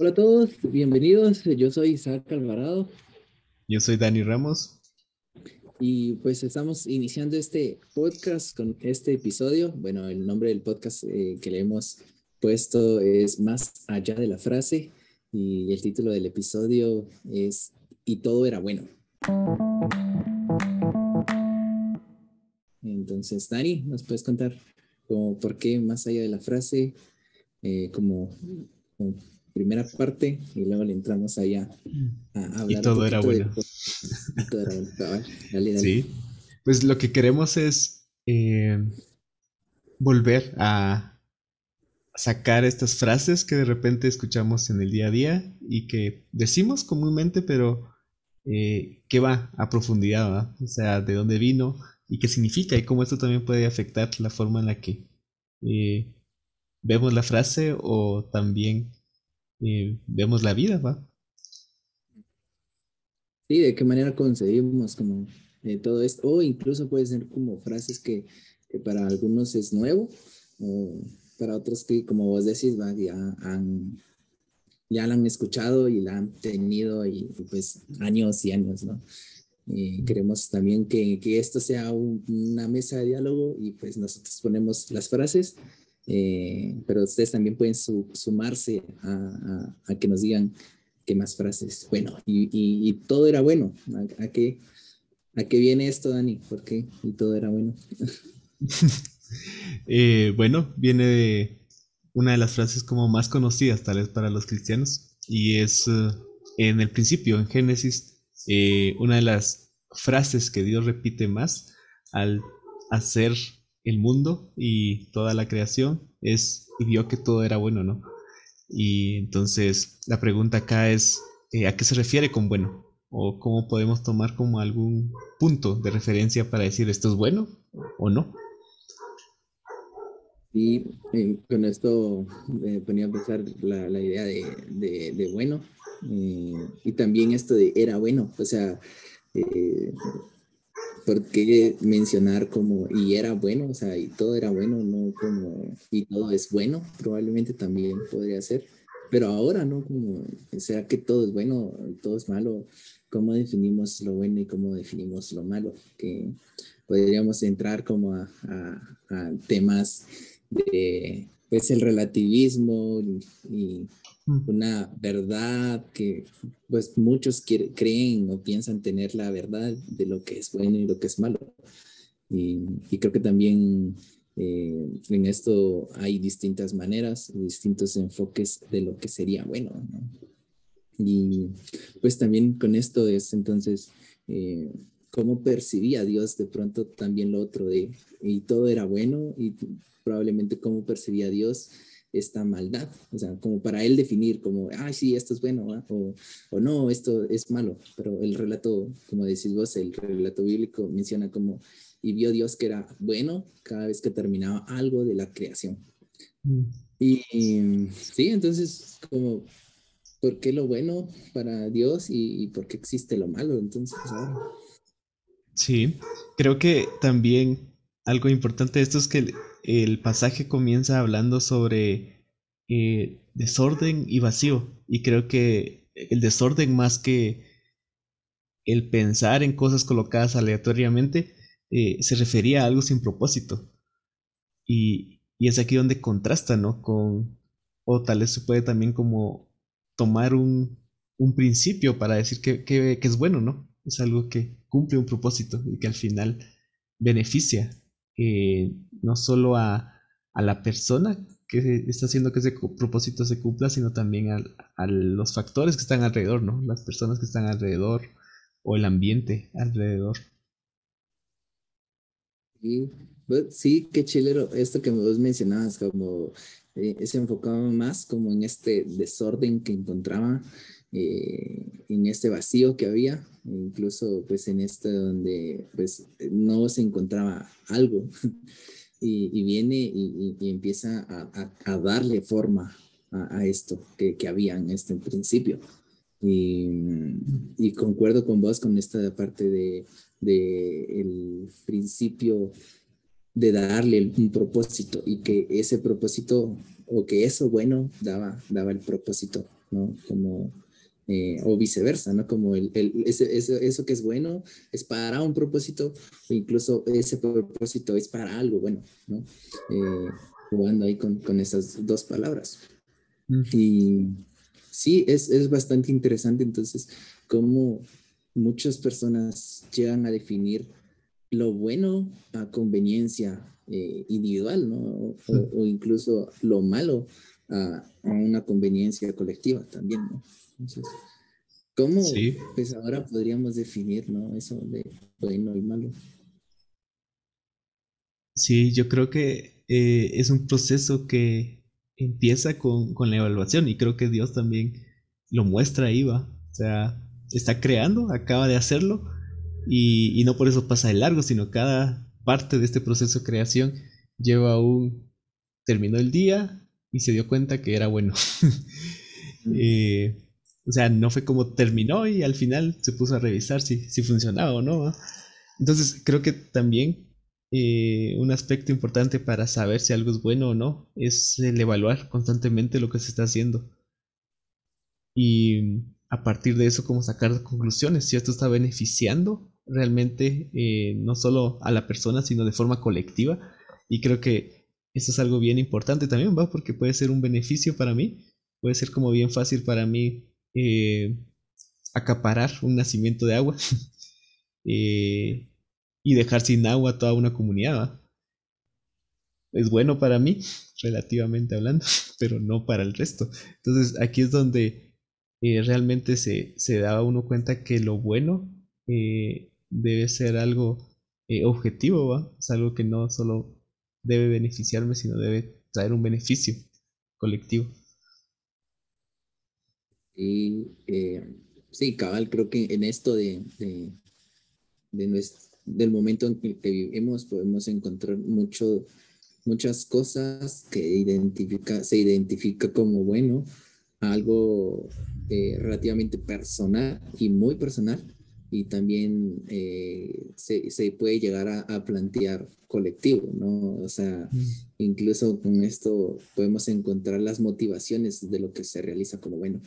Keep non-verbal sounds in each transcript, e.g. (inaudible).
Hola a todos, bienvenidos. Yo soy Isaac Alvarado. Yo soy Dani Ramos. Y pues estamos iniciando este podcast con este episodio. Bueno, el nombre del podcast eh, que le hemos puesto es Más allá de la frase y el título del episodio es Y todo era bueno. Entonces, Dani, ¿nos puedes contar como por qué más allá de la frase, eh, como, primera parte, y luego le entramos allá a, hablar. Y todo era bueno. todo era bueno. Dale, dale. Sí, pues lo que queremos es eh, volver a sacar estas frases que de repente escuchamos en el día a día y que decimos comúnmente, pero eh, que va a profundidad, ¿verdad? O sea, de dónde vino, y qué significa y cómo esto también puede afectar la forma en la que eh, vemos la frase o también eh, vemos la vida, ¿va? Sí, de qué manera concebimos como eh, todo esto, o incluso puede ser como frases que, para algunos es nuevo, o para otros que, como vos decís, ya han ya la han escuchado y la han tenido y, y pues años y años, ¿no? Eh, queremos también que, que esto sea una mesa de diálogo y pues nosotros ponemos las frases, eh, pero ustedes también pueden sumarse a, que nos digan qué más frases. Bueno, y, todo era bueno. ¿A, qué, ¿A qué viene esto, Dani? ¿Por qué? Y todo era bueno. (laughs) Eh, bueno, viene de una de las frases como más conocidas tal vez para los cristianos y es en el principio, en Génesis eh, una de las frases que Dios repite más al hacer el mundo y toda la creación es, y vio que todo era bueno, ¿no? Y entonces la pregunta acá es, eh, ¿a qué se refiere con bueno? ¿O cómo podemos tomar como algún punto de referencia para decir esto es bueno o no? Y eh, con esto me ponía a pensar la, la idea de, de, de bueno, eh, y también esto de era bueno, o sea, eh, ¿por qué mencionar como y era bueno? O sea, y todo era bueno, no como y todo es bueno, probablemente también podría ser, pero ahora no como, sea, que todo es bueno, todo es malo, ¿cómo definimos lo bueno y cómo definimos lo malo? Que podríamos entrar como a temas de, pues, el relativismo y una verdad que pues muchos creen o piensan tener la verdad de lo que es bueno y lo que es malo. Y, creo que también eh, en esto hay distintas maneras, distintos enfoques de lo que sería bueno. Y pues también con esto es entonces eh, cómo percibía Dios de pronto también lo otro de, y todo era bueno y probablemente cómo percibía Dios esta maldad, o sea, como para él definir como, ay, sí, esto es bueno, o, o, no, esto es malo, pero el relato, como decís vos, el relato bíblico menciona como, y vio Dios que era bueno cada vez que terminaba algo de la creación. Mm. Y, sí, entonces, como, ¿por qué lo bueno para Dios y, y por qué existe lo malo? Entonces, Sí, creo que también algo importante de esto es que el pasaje comienza hablando sobre eh, desorden y vacío. Y creo que el desorden más que el pensar en cosas colocadas aleatoriamente eh, se refería a algo sin propósito. Y, es aquí donde contrasta, ¿no? Con, o tal vez se puede también como tomar un, principio para decir que, que, es bueno, ¿no? Es algo que cumple un propósito y que al final beneficia eh, no solo a, la persona que está haciendo que ese propósito se cumpla, sino también a, los factores que están alrededor, ¿no? Las personas que están alrededor o el ambiente alrededor. Sí, pues, sí qué chilero esto que vos mencionabas, como eh, se enfocaba más como en este desorden que encontraba eh, en este vacío que había, incluso pues en este donde pues no se encontraba algo (laughs) y, viene y, empieza a, darle forma a, esto que, que, había en este principio. Y, concuerdo con vos con esta parte de, de el principio de darle un propósito y que ese propósito o que eso bueno daba, daba el propósito ¿no? Como, eh, o viceversa, ¿no? Como el, el ese, eso que es bueno es para un propósito, o incluso ese propósito es para algo bueno, ¿no? Eh, jugando ahí con, con esas dos palabras. Y sí, es, es bastante interesante entonces cómo muchas personas llegan a definir lo bueno a conveniencia eh, individual, ¿no? O, incluso lo malo a, una conveniencia colectiva también, ¿no? Entonces, ¿cómo pues ahora podríamos definir, ¿no? Eso de bueno y malo. Sí, yo creo que eh, es un proceso que empieza con, con, la evaluación y creo que Dios también lo muestra ahí, va. O sea, está creando, acaba de hacerlo y, no por eso pasa de largo, sino cada parte de este proceso de creación lleva un... terminó el día y se dio cuenta que era bueno. (laughs) Eh, o sea, no fue como terminó y al final se puso a revisar si, si funcionaba o no. Entonces creo que también eh, un aspecto importante para saber si algo es bueno o no es el evaluar constantemente lo que se está haciendo. Y a partir de eso, como sacar conclusiones, si esto está beneficiando realmente eh, no solo a la persona, sino de forma colectiva. Y creo que eso es algo bien importante también, ¿va? Porque puede ser un beneficio para mí, puede ser como bien fácil para mí eh, acaparar un nacimiento de agua (laughs) eh, y dejar sin agua toda una comunidad. Es bueno para mí, relativamente hablando, (laughs) pero no para el resto. Entonces aquí es donde realmente se, se da uno cuenta que lo bueno debe ser algo eh, objetivo, ¿va? Es algo que no solo debe beneficiarme, sino debe traer un beneficio colectivo. Y eh, sí, cabal, creo que en esto de, de, del momento en que vivimos podemos encontrar mucho, muchas cosas que identifica, se identifica como bueno, algo eh, relativamente personal y muy personal, y también eh, se, se, puede llegar a, a, plantear colectivo, ¿no? O sea, mm. incluso con esto podemos encontrar las motivaciones de lo que se realiza como bueno,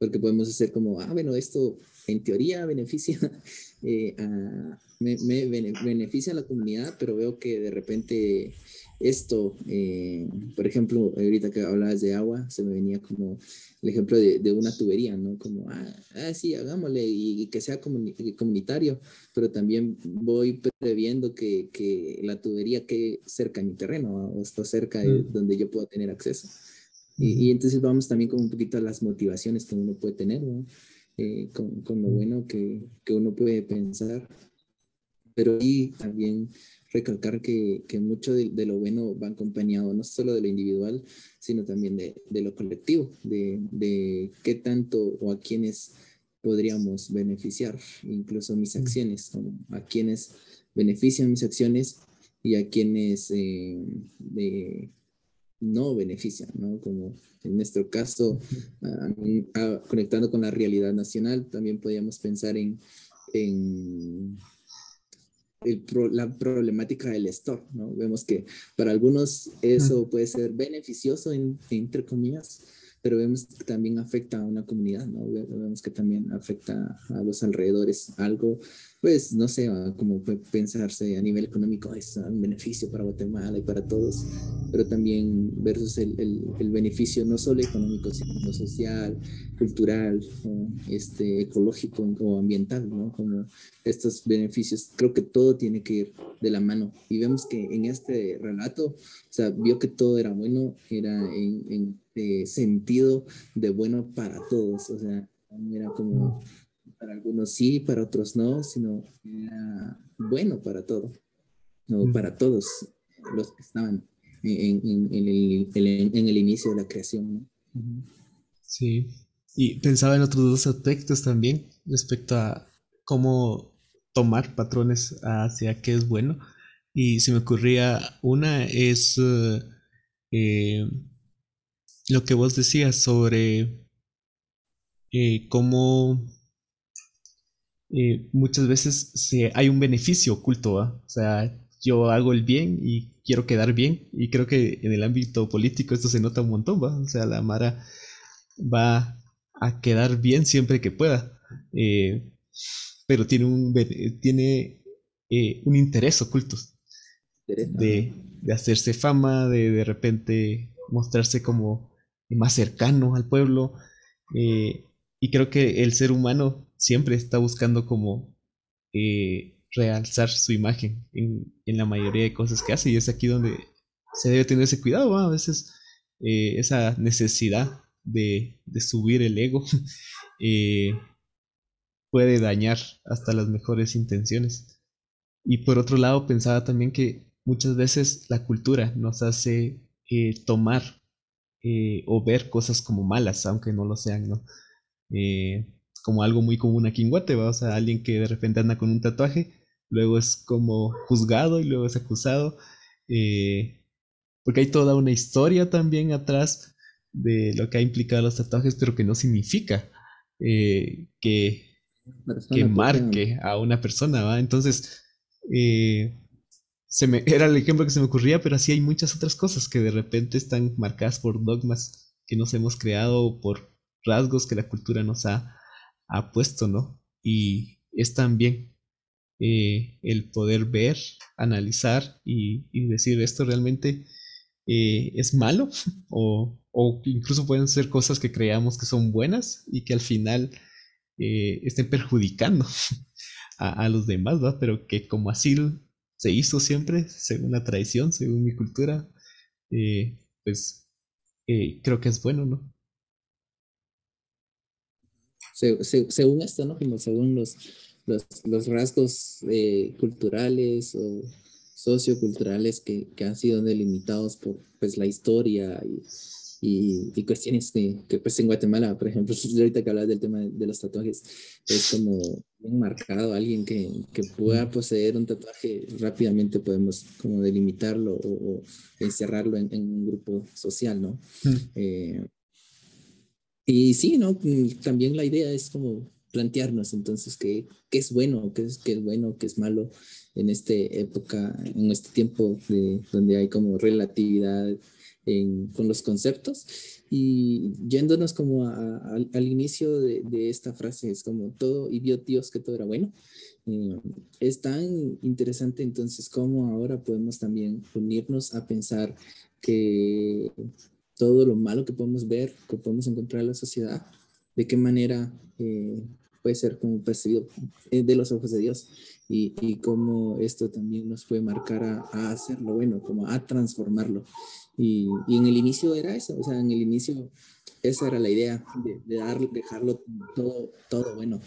porque podemos hacer como, ah, bueno, esto en teoría beneficia, (laughs) eh, a, me, me, beneficia a la comunidad, pero veo que de repente esto, eh, por ejemplo, ahorita que hablabas de agua, se me venía como el ejemplo de, de una tubería, ¿no? Como, ah, ah sí, hagámosle y, que sea comunitario, pero también voy previendo que, que, la tubería quede cerca de mi terreno o está cerca de mm. donde yo puedo tener acceso. Y, y, entonces vamos también con un poquito a las motivaciones que uno puede tener, ¿no? Eh, con, con, lo bueno que, que uno puede pensar. Pero ahí también recalcar que, que mucho de, lo bueno va acompañado no solo de lo individual, sino también de, de lo colectivo, de, de, qué tanto o a quiénes podríamos beneficiar, incluso mis mm. acciones, a quienes benefician mis acciones y a quienes eh, no benefician, ¿no? Como en nuestro caso, conectando con la realidad nacional, también podríamos pensar en, en la problemática del store, ¿no? Vemos que para algunos eso puede ser beneficioso, entre comillas, pero vemos que también afecta a una comunidad, ¿no? Vemos que también afecta a los alrededores. Algo, pues, no sé, como puede pensarse a nivel económico, es un beneficio para Guatemala y para todos, pero también versus el, el, beneficio no solo económico, sino social, cultural, este, ecológico o ambiental, ¿no? Como estos beneficios, creo que todo tiene que ir de la mano. Y vemos que en este relato, o sea, vio que todo era bueno, era en, en este sentido de bueno para todos. O sea, era como para algunos sí, para otros no, sino era bueno para todo, no para todos los que estaban en, en, el, en el, inicio de la creación. Sí, y pensaba en otros dos aspectos también respecto a cómo tomar patrones hacia qué es bueno. Y se me ocurría una es eh, lo que vos decías sobre eh, cómo eh, muchas veces se, hay un beneficio oculto, o sea, yo hago el bien y quiero quedar bien y creo que en el ámbito político esto se nota un montón, ¿va? o sea, la Mara va a quedar bien siempre que pueda. Eh, pero tiene un, tiene, eh, un interés oculto de, de, hacerse fama, de de repente mostrarse como más cercano al pueblo. Eh, y creo que el ser humano siempre está buscando como realzar su imagen en, en, la mayoría de cosas que hace. Y es aquí donde se debe tener ese cuidado, a veces esa necesidad de, de, subir el ego (laughs) puede dañar hasta las mejores intenciones. Y por otro lado, pensaba también que muchas veces la cultura nos hace eh, tomar eh, o ver cosas como malas, aunque no lo sean, ¿no? Eh, como algo muy común aquí en Guate, o sea, alguien que de repente anda con un tatuaje, luego es como juzgado y luego es acusado, porque hay toda una historia también atrás de lo que ha implicado los tatuajes, pero que no significa que que marque a una persona, ¿va? Entonces, eh, se me, era el ejemplo que se me ocurría, pero así hay muchas otras cosas que de repente están marcadas por dogmas que nos hemos creado, por rasgos que la cultura nos ha, ha puesto, ¿no? Y es también eh, el poder ver, analizar y, y decir esto realmente eh, es malo (laughs) o, o, incluso pueden ser cosas que creamos que son buenas y que al final eh, estén perjudicando (laughs) a, los demás, ¿va? Pero que como así se hizo siempre, según la tradición, según mi cultura, pues creo que es bueno, ¿no? Según esto, ¿no? Como según los, los, rasgos culturales o socioculturales que, que han sido delimitados por pues, la historia y y, y cuestiones que, que, pues en Guatemala, por ejemplo, (laughs) ahorita que hablas del tema de, los tatuajes, es como un marcado, alguien que, que, pueda poseer un tatuaje, rápidamente podemos como delimitarlo o, encerrarlo en, un grupo social, ¿no? Eh, y sí, ¿no? También la idea es como plantearnos entonces qué, qué es bueno, qué es, qué es bueno, qué es malo en esta época, en este tiempo de, donde hay como relatividad con los conceptos y yéndonos como al inicio de, esta frase, es como todo, y Dios que todo era bueno. Eh, es tan interesante entonces como ahora podemos también unirnos a pensar que todo lo malo que podemos ver, que podemos encontrar en la sociedad, de qué manera eh, puede ser percibido eh, de los ojos de Dios y, cómo esto también nos puede marcar a, hacerlo bueno, como a transformarlo. Y, en el inicio era eso, o sea, en el inicio esa era la idea, de, dejarlo todo, todo bueno.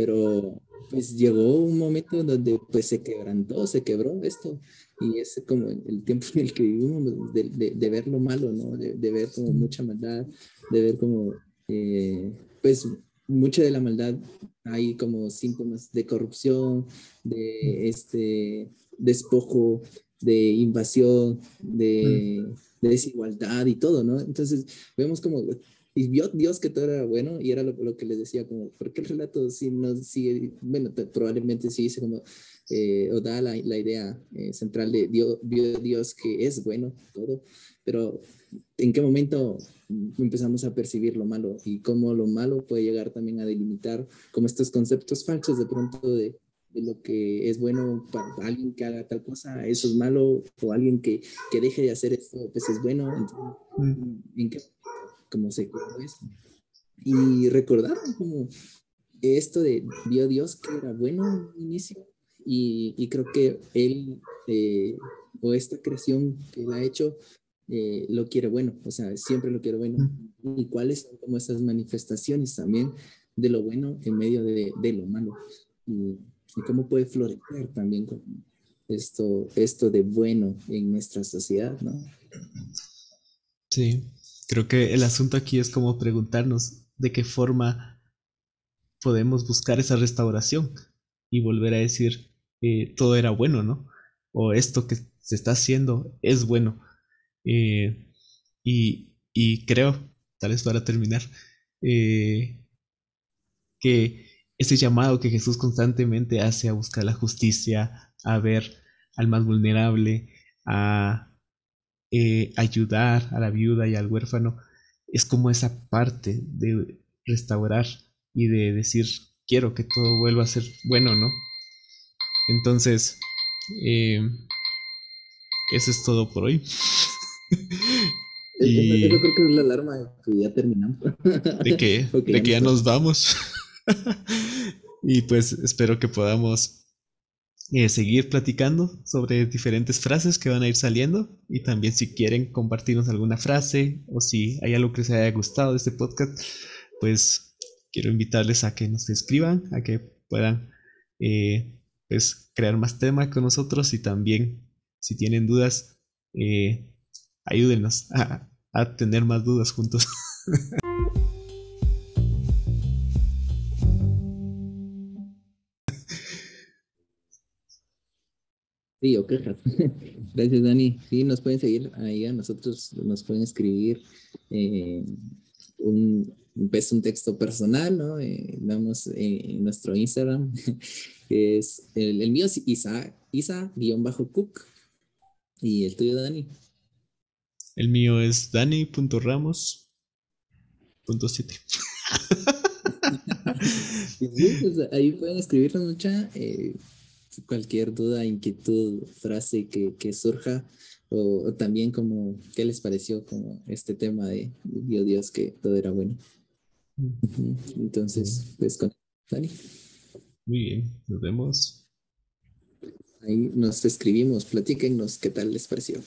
Pero pues llegó un momento donde pues se quebrantó, se quebró esto. Y es como el tiempo en el que vivimos, de, de, de ver lo malo, ¿no? De, ver como mucha maldad, de ver como, eh, pues mucha de la maldad hay como síntomas de corrupción, de este despojo, de invasión, de, desigualdad y todo, ¿no? Entonces vemos como, y vio Dios que todo era bueno y era lo, que les decía, como, ¿por qué el relato sí no sigue, bueno, probablemente sí dice como, eh, o da la, la idea eh, central de Dios, vio Dios que es bueno todo, pero ¿en qué momento empezamos a percibir lo malo y cómo lo malo puede llegar también a delimitar como estos conceptos falsos de pronto de, de lo que es bueno para alguien que haga tal cosa, eso es malo, o alguien que, que deje de hacer esto, pues es bueno. Entonces, ¿en qué? Como se eso. Y recordar como esto de vio Dios que era bueno en inicio y, y creo que él eh, o esta creación que él ha hecho eh, lo quiere bueno, o sea, siempre lo quiere bueno. ¿Y cuáles son como esas manifestaciones también de lo bueno en medio de, de lo malo? Y, y, cómo puede florecer también con esto, esto de bueno en nuestra sociedad, ¿no? Sí, creo que el asunto aquí es como preguntarnos de qué forma podemos buscar esa restauración y volver a decir eh, todo era bueno, ¿no? O esto que se está haciendo es bueno eh, y, creo, tal vez para terminar, eh, que ese llamado que Jesús constantemente hace a buscar la justicia, a ver al más vulnerable, a eh, ayudar a la viuda y al huérfano, es como esa parte de restaurar y de decir, quiero que todo vuelva a ser bueno, ¿no? Entonces, eh, eso es todo por hoy. (laughs) y... Yo creo que es la alarma de que ya terminamos. de que, (laughs) de que ya nos vamos. (laughs) y pues espero que podamos eh, seguir platicando sobre diferentes frases que van a ir saliendo y también si quieren compartirnos alguna frase o si hay algo que les haya gustado de este podcast, pues quiero invitarles a que nos escriban, a que puedan eh, pues, crear más temas con nosotros y también si tienen dudas, eh, ayúdenos a, a tener más dudas juntos. (laughs) Sí, o quejas. (laughs) Gracias, Dani. Sí, nos pueden seguir ahí a nosotros, nos pueden escribir eh, un, pues, un texto personal, ¿no? Eh, damos eh, en nuestro Instagram, (laughs) que es el, mío es Isa, Isa-Cook. ¿Y el tuyo, Dani? El mío es Dani.ramos.7. (laughs) sí, pues ahí pueden escribirnos mucha. Cualquier duda, inquietud, frase que, surja, o, también como qué les pareció como este tema de Dios Dios que todo era bueno. Entonces, pues con Dani. Muy bien, nos vemos. Ahí nos escribimos, platíquenos qué tal les pareció.